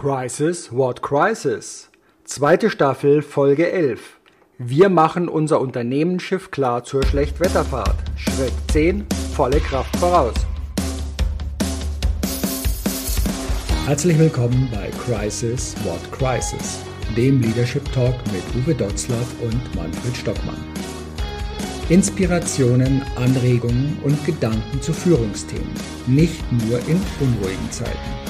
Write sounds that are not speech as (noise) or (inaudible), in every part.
Crisis, what crisis? Zweite Staffel, Folge 11. Wir machen unser Unternehmensschiff klar zur Schlechtwetterfahrt. Schritt 10, volle Kraft voraus. Herzlich willkommen bei Crisis, what crisis? Dem Leadership Talk mit Uwe Dotzlaff und Manfred Stockmann. Inspirationen, Anregungen und Gedanken zu Führungsthemen, nicht nur in unruhigen Zeiten.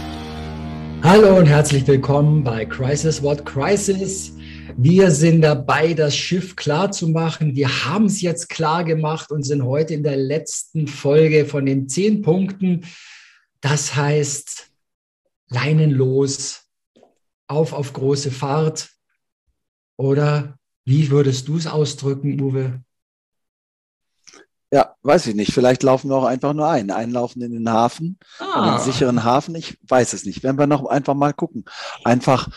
Hallo und herzlich willkommen bei Crisis What Crisis. Wir sind dabei, das Schiff klar zu machen. Wir haben es jetzt klar gemacht und sind heute in der letzten Folge von den zehn Punkten. Das heißt, leinenlos, auf auf große Fahrt. Oder wie würdest du es ausdrücken, Uwe? Ja, weiß ich nicht. Vielleicht laufen wir auch einfach nur ein. Einlaufen in den Hafen, ah. in den sicheren Hafen. Ich weiß es nicht. Werden wir noch einfach mal gucken. Einfach,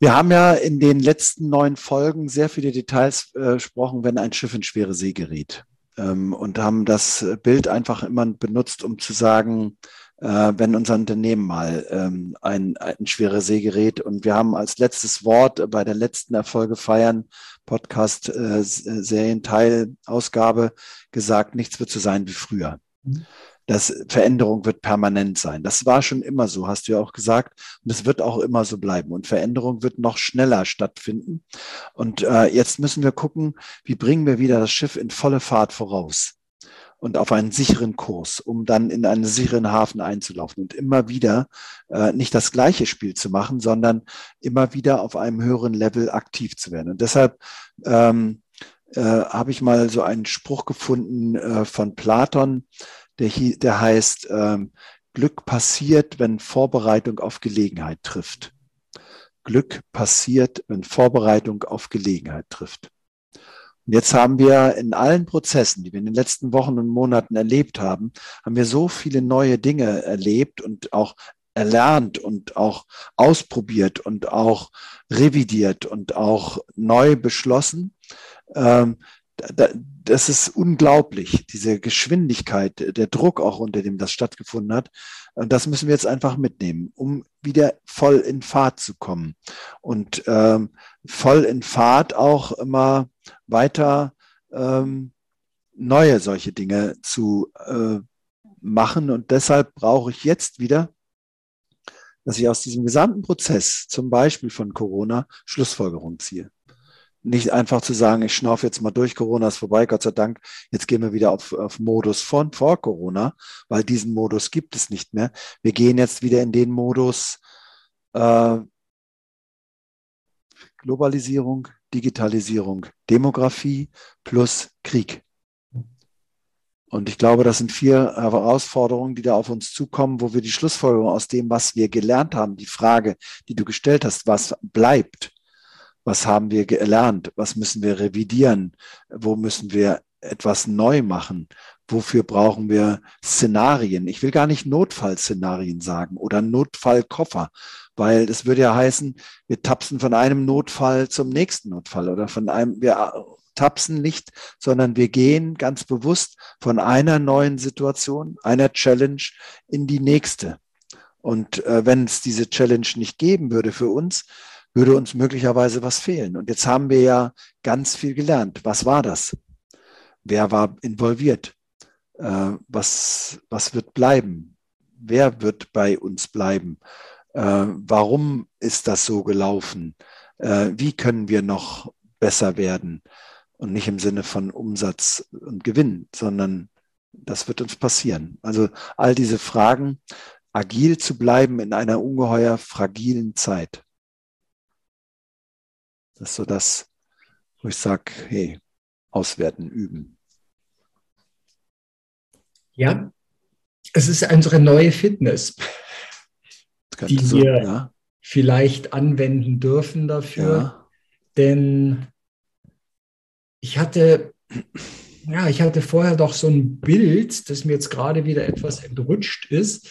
wir haben ja in den letzten neun Folgen sehr viele Details äh, gesprochen, wenn ein Schiff in schwere See gerät. Ähm, und haben das Bild einfach immer benutzt, um zu sagen, äh, wenn unser Unternehmen mal ähm, ein, ein schwerer See gerät. Und wir haben als letztes Wort bei der letzten Erfolge feiern Podcast äh, Serienteilausgabe gesagt, nichts wird so sein wie früher. Mhm. Das Veränderung wird permanent sein. Das war schon immer so, hast du ja auch gesagt. Und es wird auch immer so bleiben. Und Veränderung wird noch schneller stattfinden. Und äh, jetzt müssen wir gucken, wie bringen wir wieder das Schiff in volle Fahrt voraus und auf einen sicheren Kurs, um dann in einen sicheren Hafen einzulaufen und immer wieder äh, nicht das gleiche Spiel zu machen, sondern immer wieder auf einem höheren Level aktiv zu werden. Und deshalb ähm, äh, habe ich mal so einen Spruch gefunden äh, von Platon, der, hier, der heißt, ähm, Glück passiert, wenn Vorbereitung auf Gelegenheit trifft. Glück passiert, wenn Vorbereitung auf Gelegenheit trifft. Und jetzt haben wir in allen Prozessen, die wir in den letzten Wochen und Monaten erlebt haben, haben wir so viele neue Dinge erlebt und auch erlernt und auch ausprobiert und auch revidiert und auch neu beschlossen. Ähm, das ist unglaublich, diese Geschwindigkeit, der Druck auch, unter dem das stattgefunden hat. Und das müssen wir jetzt einfach mitnehmen, um wieder voll in Fahrt zu kommen. Und ähm, voll in Fahrt auch immer weiter ähm, neue solche Dinge zu äh, machen. Und deshalb brauche ich jetzt wieder, dass ich aus diesem gesamten Prozess, zum Beispiel von Corona, Schlussfolgerungen ziehe. Nicht einfach zu sagen, ich schnaufe jetzt mal durch, Corona ist vorbei, Gott sei Dank, jetzt gehen wir wieder auf, auf Modus von vor Corona, weil diesen Modus gibt es nicht mehr. Wir gehen jetzt wieder in den Modus äh, Globalisierung, Digitalisierung, Demografie plus Krieg. Und ich glaube, das sind vier Herausforderungen, die da auf uns zukommen, wo wir die Schlussfolgerung aus dem, was wir gelernt haben, die Frage, die du gestellt hast, was bleibt, was haben wir gelernt, was müssen wir revidieren, wo müssen wir etwas neu machen, wofür brauchen wir Szenarien. Ich will gar nicht Notfallszenarien sagen oder Notfallkoffer, weil das würde ja heißen, wir tapsen von einem Notfall zum nächsten Notfall oder von einem, wir tapsen nicht, sondern wir gehen ganz bewusst von einer neuen Situation, einer Challenge in die nächste. Und äh, wenn es diese Challenge nicht geben würde für uns, würde uns möglicherweise was fehlen. Und jetzt haben wir ja ganz viel gelernt. Was war das? Wer war involviert? Äh, was, was wird bleiben? Wer wird bei uns bleiben? Äh, warum ist das so gelaufen? Äh, wie können wir noch besser werden? Und nicht im Sinne von Umsatz und Gewinn, sondern das wird uns passieren. Also all diese Fragen, agil zu bleiben in einer ungeheuer fragilen Zeit. Das ist so das, wo ich sage, hey, auswerten, üben. Ja, es ist unsere neue Fitness die, so, wir, ja. vielleicht anwenden dürfen dafür. Ja. Denn ich hatte, ja, ich hatte vorher doch so ein Bild, das mir jetzt gerade wieder etwas entrutscht ist.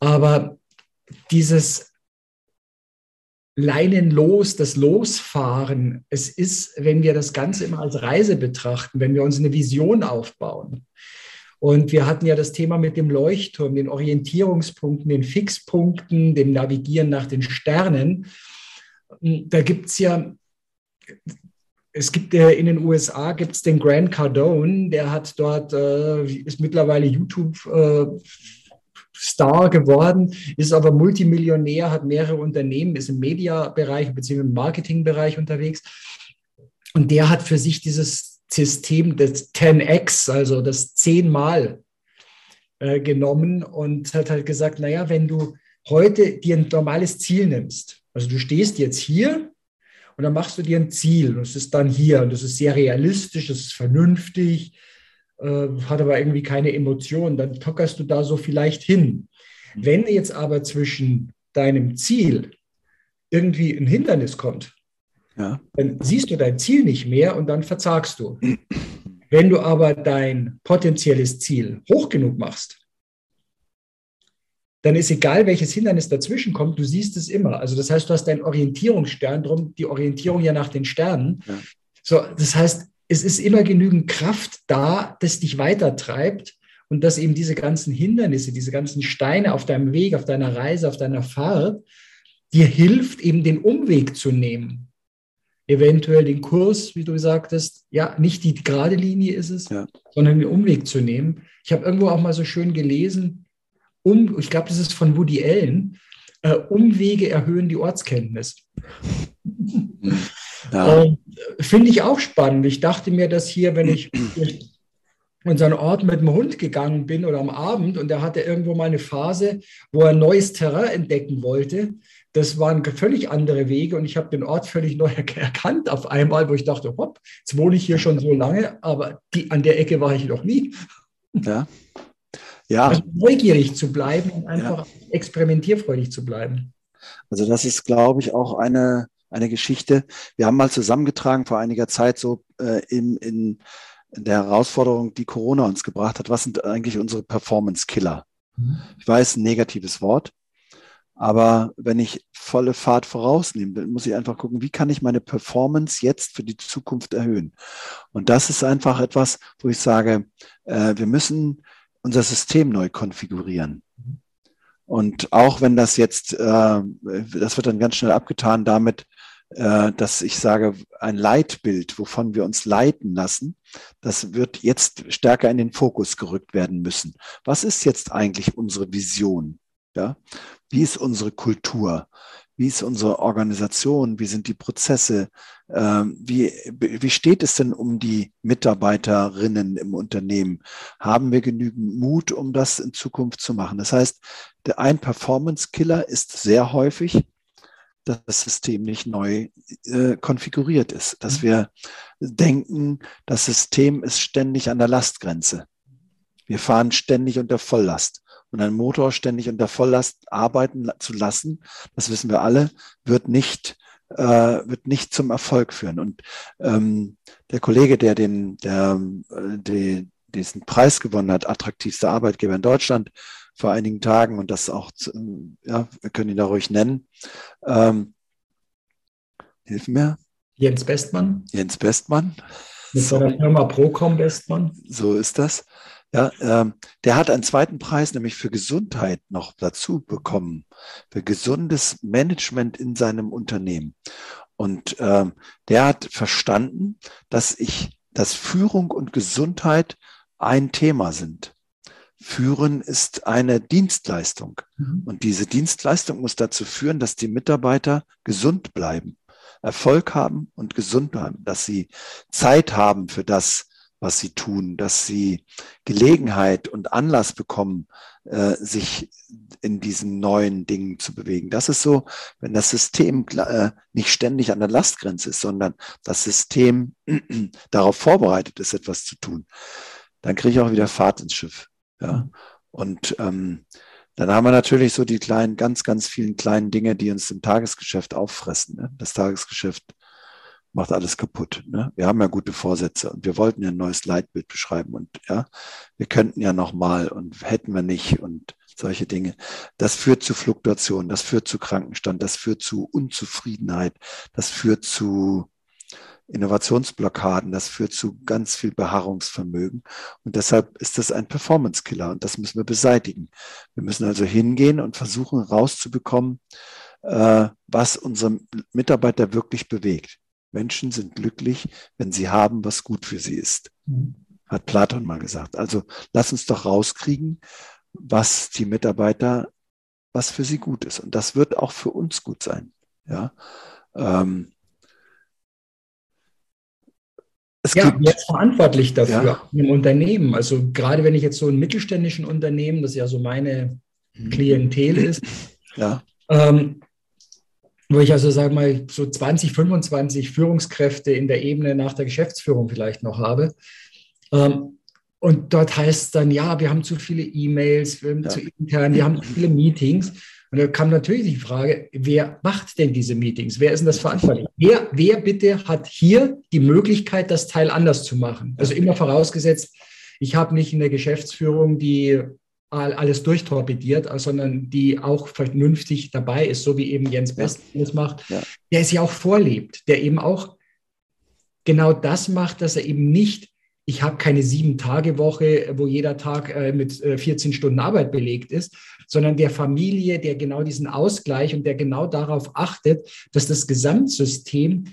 Aber dieses Leinenlos, das Losfahren, es ist, wenn wir das Ganze immer als Reise betrachten, wenn wir uns eine Vision aufbauen. Und wir hatten ja das Thema mit dem Leuchtturm, den Orientierungspunkten, den Fixpunkten, dem Navigieren nach den Sternen. Da gibt es ja, es gibt äh, in den USA gibt es den Grant Cardone, der hat dort, äh, ist mittlerweile YouTube äh, Star geworden, ist aber Multimillionär, hat mehrere Unternehmen, ist im Mediabereich bzw. im Marketingbereich unterwegs. Und der hat für sich dieses System des 10x, also das zehnmal äh, genommen und hat halt gesagt, naja, wenn du heute dir ein normales Ziel nimmst, also du stehst jetzt hier und dann machst du dir ein Ziel und es ist dann hier und das ist sehr realistisch, das ist vernünftig, äh, hat aber irgendwie keine Emotionen, dann tockerst du da so vielleicht hin. Mhm. Wenn jetzt aber zwischen deinem Ziel irgendwie ein Hindernis kommt, ja. dann siehst du dein Ziel nicht mehr und dann verzagst du. (clears throat) Wenn du aber dein potenzielles Ziel hoch genug machst, dann ist egal, welches Hindernis dazwischen kommt, du siehst es immer. Also das heißt, du hast deinen Orientierungsstern, drum die Orientierung ja nach den Sternen. Ja. So, das heißt, es ist immer genügend Kraft da, das dich weitertreibt und dass eben diese ganzen Hindernisse, diese ganzen Steine auf deinem Weg, auf deiner Reise, auf deiner Fahrt, dir hilft, eben den Umweg zu nehmen. Eventuell den Kurs, wie du sagtest, ja, nicht die gerade Linie ist es, ja. sondern den Umweg zu nehmen. Ich habe irgendwo auch mal so schön gelesen, um, ich glaube, das ist von Woody Allen, äh, Umwege erhöhen die Ortskenntnis. Ja. Äh, Finde ich auch spannend. Ich dachte mir, dass hier, wenn ich in so einen Ort mit dem Hund gegangen bin oder am Abend und er hatte irgendwo mal eine Phase, wo er neues Terrain entdecken wollte. Das waren völlig andere Wege und ich habe den Ort völlig neu (laughs) erkannt auf einmal, wo ich dachte, hopp, jetzt wohne ich hier schon so lange, aber die, an der Ecke war ich noch nie. Ja. Ja. Also neugierig zu bleiben und einfach ja. experimentierfreudig zu bleiben. Also das ist, glaube ich, auch eine, eine Geschichte. Wir haben mal zusammengetragen vor einiger Zeit so äh, in, in der Herausforderung, die Corona uns gebracht hat. Was sind eigentlich unsere Performance-Killer? Mhm. Ich weiß, ein negatives Wort. Aber wenn ich volle Fahrt vorausnehme, muss ich einfach gucken, wie kann ich meine Performance jetzt für die Zukunft erhöhen? Und das ist einfach etwas, wo ich sage, äh, wir müssen unser System neu konfigurieren. Und auch wenn das jetzt, äh, das wird dann ganz schnell abgetan damit, dass ich sage, ein Leitbild, wovon wir uns leiten lassen, das wird jetzt stärker in den Fokus gerückt werden müssen. Was ist jetzt eigentlich unsere Vision? Ja? Wie ist unsere Kultur? Wie ist unsere Organisation? Wie sind die Prozesse? Ähm, wie, wie steht es denn um die Mitarbeiterinnen im Unternehmen? Haben wir genügend Mut, um das in Zukunft zu machen? Das heißt, ein Performance-Killer ist sehr häufig, dass das System nicht neu äh, konfiguriert ist, dass mhm. wir denken, das System ist ständig an der Lastgrenze. Wir fahren ständig unter Volllast. Und ein Motor ständig unter Volllast arbeiten zu lassen, das wissen wir alle, wird nicht, äh, wird nicht zum Erfolg führen. Und ähm, der Kollege, der den, der, äh, die, diesen Preis gewonnen hat, attraktivster Arbeitgeber in Deutschland, vor einigen Tagen und das auch, ja, wir können ihn da ruhig nennen. Ähm, hilf mir. Jens Bestmann. Jens Bestmann. Mit so. seiner Firma Procom Bestmann. So ist das. Ja, ähm, der hat einen zweiten Preis, nämlich für Gesundheit, noch dazu bekommen, für gesundes Management in seinem Unternehmen. Und ähm, der hat verstanden, dass ich, dass Führung und Gesundheit ein Thema sind. Führen ist eine Dienstleistung. Mhm. Und diese Dienstleistung muss dazu führen, dass die Mitarbeiter gesund bleiben, Erfolg haben und gesund bleiben, dass sie Zeit haben für das, was sie tun, dass sie Gelegenheit und Anlass bekommen, äh, sich in diesen neuen Dingen zu bewegen. Das ist so, wenn das System äh, nicht ständig an der Lastgrenze ist, sondern das System (clears throat) darauf vorbereitet ist, etwas zu tun, dann kriege ich auch wieder Fahrt ins Schiff. Ja? Und ähm, Dann haben wir natürlich so die kleinen, ganz, ganz vielen kleinen Dinge, die uns im Tagesgeschäft auffressen. Ne? Das Tagesgeschäft macht alles kaputt. Ne? Wir haben ja gute Vorsätze und wir wollten ja ein neues Leitbild beschreiben und ja, wir könnten ja noch mal und hätten wir nicht und solche Dinge. Das führt zu Fluktuation, das führt zu Krankenstand, das führt zu Unzufriedenheit, das führt zu Innovationsblockaden, das führt zu ganz viel Beharrungsvermögen. Und deshalb ist das ein Performance-Killer und das müssen wir beseitigen. Wir müssen also hingehen und versuchen rauszubekommen, äh, was unsere Mitarbeiter wirklich bewegt. Menschen sind glücklich, wenn sie haben, was gut für sie ist, hat Platon mal gesagt. Also lass uns doch rauskriegen, was die Mitarbeiter, was für sie gut ist. Und das wird auch für uns gut sein. Ja. Ähm, es ja, gibt, wer ist verantwortlich dafür ja. im Unternehmen? Also gerade wenn ich jetzt so ein mittelständischen Unternehmen, das ja so meine mhm. Klientel ist, ja. ähm, wo ich also sage mal so 20, 25 Führungskräfte in der Ebene nach der Geschäftsführung vielleicht noch habe. Ähm, und dort heißt es dann, ja, wir haben zu viele E-Mails, wir haben ja. zu intern, wir haben zu viele Meetings. Und da kam natürlich die Frage, wer macht denn diese Meetings? Wer ist denn das verantwortlich? Wer, wer bitte hat hier die Möglichkeit, das Teil anders zu machen? Also immer vorausgesetzt, ich habe nicht eine Geschäftsführung, die alles durchtorpediert, sondern die auch vernünftig dabei ist, so wie eben Jens Best das macht, ja. der es ja auch vorlebt, der eben auch genau das macht, dass er eben nicht ich habe keine Sieben-Tage-Woche, wo jeder Tag äh, mit äh, 14 Stunden Arbeit belegt ist, sondern der Familie, der genau diesen Ausgleich und der genau darauf achtet, dass das Gesamtsystem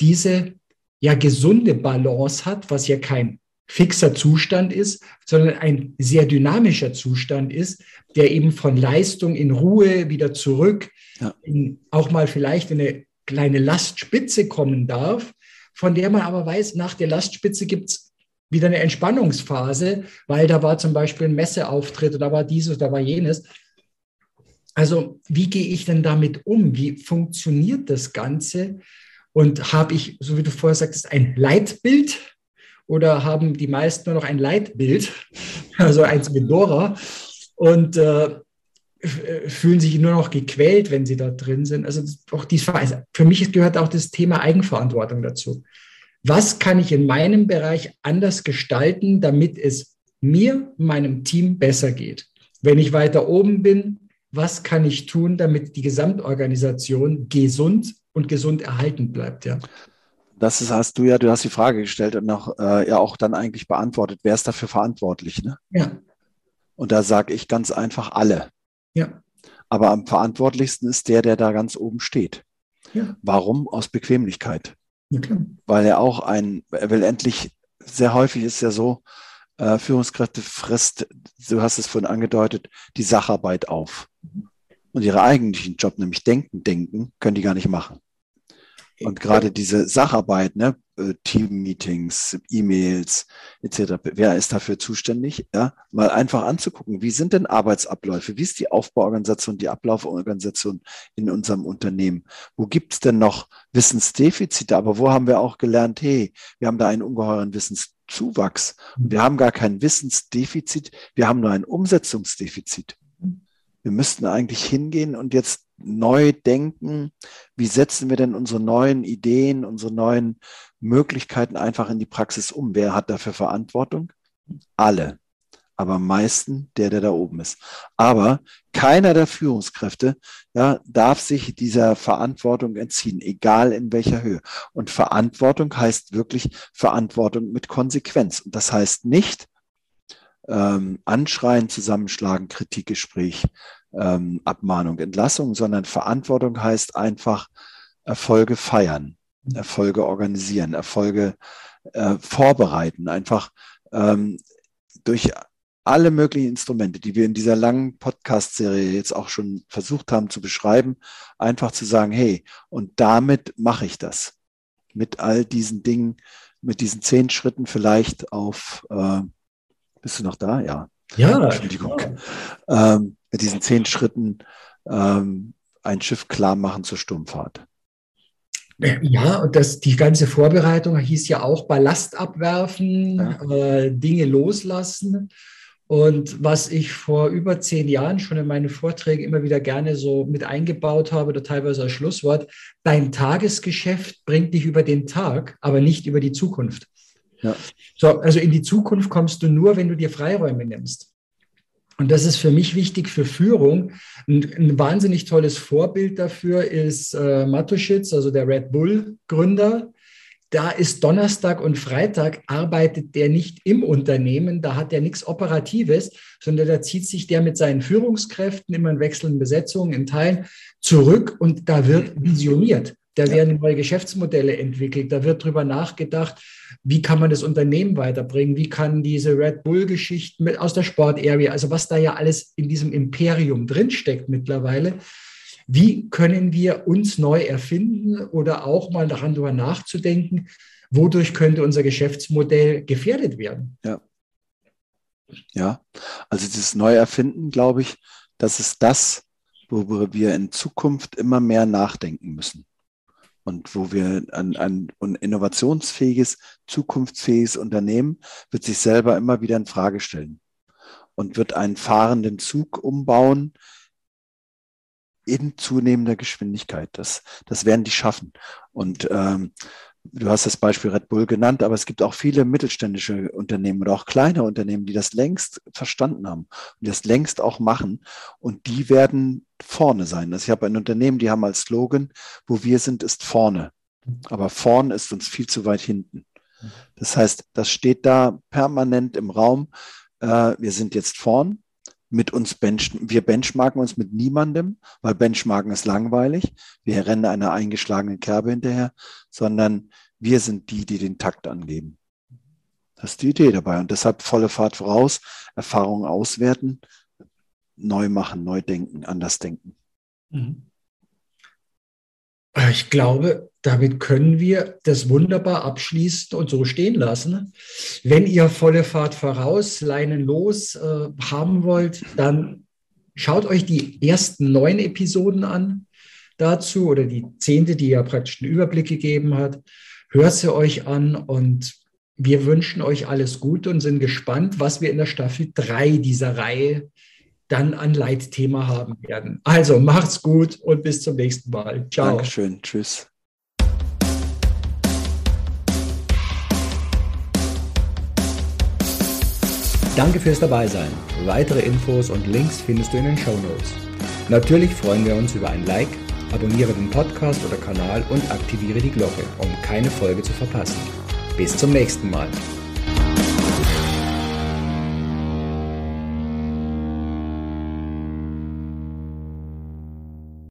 diese ja gesunde Balance hat, was ja kein fixer Zustand ist, sondern ein sehr dynamischer Zustand ist, der eben von Leistung in Ruhe wieder zurück, ja. in, auch mal vielleicht in eine kleine Lastspitze kommen darf, von der man aber weiß, nach der Lastspitze gibt es wieder eine Entspannungsphase, weil da war zum Beispiel ein Messeauftritt oder da war dieses, da war jenes. Also wie gehe ich denn damit um? Wie funktioniert das Ganze? Und habe ich, so wie du vorher sagtest, ein Leitbild oder haben die meisten nur noch ein Leitbild, (laughs) also eins mit Dora und äh, fühlen sich nur noch gequält, wenn sie da drin sind. Also auch die, also für mich gehört auch das Thema Eigenverantwortung dazu was kann ich in meinem Bereich anders gestalten, damit es mir, meinem Team besser geht. Wenn ich weiter oben bin, was kann ich tun, damit die Gesamtorganisation gesund und gesund erhalten bleibt, ja. Das ist, hast du ja, du hast die Frage gestellt und noch äh, ja auch dann eigentlich beantwortet, wer ist dafür verantwortlich, ne? Ja. Und da sage ich ganz einfach alle. Ja. Aber am verantwortlichsten ist der, der da ganz oben steht. Ja. Warum? Aus Bequemlichkeit. Ja, Weil er auch ein, er will endlich, sehr häufig ist ja so, äh, Führungskräfte frisst, du hast es vorhin angedeutet, die Sacharbeit auf. Und ihre eigentlichen Job, nämlich denken, denken, können die gar nicht machen. Und gerade diese Sacharbeit, ne, äh, Team-Meetings, E-Mails etc., wer ist dafür zuständig? Ja, mal einfach anzugucken, wie sind denn Arbeitsabläufe? Wie ist die Aufbauorganisation, die Ablauforganisation in unserem Unternehmen? Wo gibt es denn noch Wissensdefizite? Aber wo haben wir auch gelernt, hey, wir haben da einen ungeheuren Wissenszuwachs. Wir haben gar kein Wissensdefizit, wir haben nur ein Umsetzungsdefizit. Wir müssten eigentlich hingehen und jetzt neu denken, wie setzen wir denn unsere neuen Ideen, unsere neuen Möglichkeiten einfach in die Praxis um. Wer hat dafür Verantwortung? Alle. Aber am meisten der, der da oben ist. Aber keiner der Führungskräfte ja, darf sich dieser Verantwortung entziehen, egal in welcher Höhe. Und Verantwortung heißt wirklich Verantwortung mit Konsequenz. Und das heißt nicht ähm, anschreien, zusammenschlagen, Kritikgespräch, ähm, Abmahnung, Entlassung, sondern Verantwortung heißt einfach Erfolge feiern, Erfolge organisieren, Erfolge äh, vorbereiten, einfach ähm, durch alle möglichen Instrumente, die wir in dieser langen Podcast-Serie jetzt auch schon versucht haben zu beschreiben, einfach zu sagen, hey, und damit mache ich das. Mit all diesen Dingen, mit diesen zehn Schritten vielleicht auf, äh, bist du noch da? Ja. Ja. Entschuldigung. Ja. Ähm, mit diesen zehn Schritten ähm, ein Schiff klar machen zur Sturmfahrt. Ja, und das, die ganze Vorbereitung hieß ja auch Ballast abwerfen, ja. äh, Dinge loslassen. Und was ich vor über zehn Jahren schon in meine Vorträge immer wieder gerne so mit eingebaut habe oder teilweise als Schlusswort, dein Tagesgeschäft bringt dich über den Tag, aber nicht über die Zukunft. Ja. So, also in die Zukunft kommst du nur, wenn du dir Freiräume nimmst. Und das ist für mich wichtig für Führung. Ein, ein wahnsinnig tolles Vorbild dafür ist äh, Matuschitz, also der Red Bull-Gründer da ist Donnerstag und Freitag arbeitet der nicht im Unternehmen, da hat er nichts Operatives, sondern da zieht sich der mit seinen Führungskräften immer in wechselnden Besetzungen in Teilen zurück und da wird visioniert. Da werden neue Geschäftsmodelle entwickelt, da wird drüber nachgedacht, wie kann man das Unternehmen weiterbringen, wie kann diese Red Bull-Geschichten aus der Sport-Area, also was da ja alles in diesem Imperium drinsteckt mittlerweile, wie können wir uns neu erfinden oder auch mal daran darüber nachzudenken, wodurch könnte unser Geschäftsmodell gefährdet werden? Ja. Ja, also dieses Neuerfinden, glaube ich, das ist das, worüber wir in Zukunft immer mehr nachdenken müssen. Und wo wir ein, ein, ein innovationsfähiges, zukunftsfähiges Unternehmen wird sich selber immer wieder in Frage stellen und wird einen fahrenden Zug umbauen, in zunehmender Geschwindigkeit. Das, das werden die schaffen. Und ähm, du hast das Beispiel Red Bull genannt, aber es gibt auch viele mittelständische Unternehmen oder auch kleine Unternehmen, die das längst verstanden haben und das längst auch machen. Und die werden vorne sein. Also ich habe ein Unternehmen, die haben als Slogan, wo wir sind, ist vorne. Aber vorne ist uns viel zu weit hinten. Das heißt, das steht da permanent im Raum. Äh, wir sind jetzt vorn mit uns bench, wir benchmarken uns mit niemandem, weil Benchmarken ist langweilig. Wir rennen einer eingeschlagenen Kerbe hinterher, sondern wir sind die, die den Takt angeben. Das ist die Idee dabei. Und deshalb volle Fahrt voraus, Erfahrungen auswerten, neu machen, neu denken, anders denken. Mhm. Ich glaube, damit können wir das wunderbar abschließen und so stehen lassen. Wenn ihr volle Fahrt voraus, Leinen los äh, haben wollt, dann schaut euch die ersten neun Episoden an dazu oder die zehnte, die ja praktisch einen Überblick gegeben hat. Hört sie euch an und wir wünschen euch alles Gute und sind gespannt, was wir in der Staffel drei dieser Reihe dann ein Leitthema haben werden. Also macht's gut und bis zum nächsten Mal. Ciao. Dankeschön. Tschüss. Danke fürs Dabeisein. Weitere Infos und Links findest du in den Show Notes. Natürlich freuen wir uns über ein Like, abonniere den Podcast oder Kanal und aktiviere die Glocke, um keine Folge zu verpassen. Bis zum nächsten Mal.